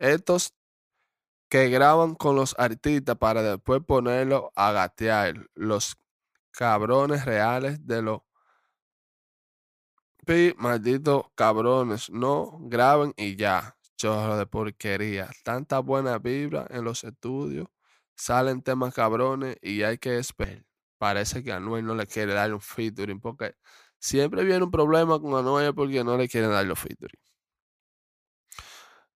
Estos que graban con los artistas para después ponerlo a gatear. Los cabrones reales de los pi malditos cabrones. No graben y ya. Chorro de porquería. Tanta buena vibra en los estudios. Salen temas cabrones y hay que esperar. Parece que Anuel no le quiere dar un featuring porque siempre viene un problema con Anuel porque no le quieren dar los featuring.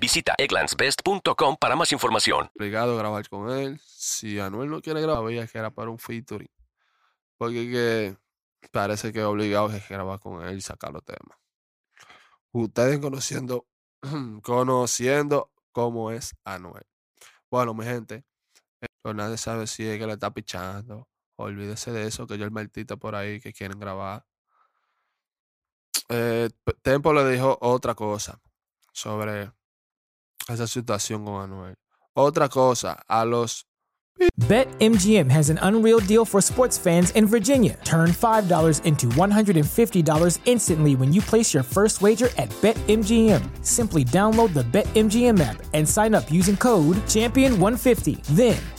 Visita egglandsbest.com para más información. obligado a grabar con él. Si Anuel no quiere grabar, veía que era para un featuring. Porque que parece que es obligado a grabar con él y sacar los temas. Ustedes conociendo, conociendo cómo es Anuel. Bueno, mi gente, eh, pues nadie sabe si es que le está pichando. Olvídese de eso, que yo el martita por ahí que quieren grabar. Eh, Tempo le dijo otra cosa sobre esa situación con Anuel. Otra cosa, a los BetMGM has an unreal deal for sports fans in Virginia. Turn $5 into $150 instantly when you place your first wager at BetMGM. Simply download the BetMGM app and sign up using code Champion150. Then,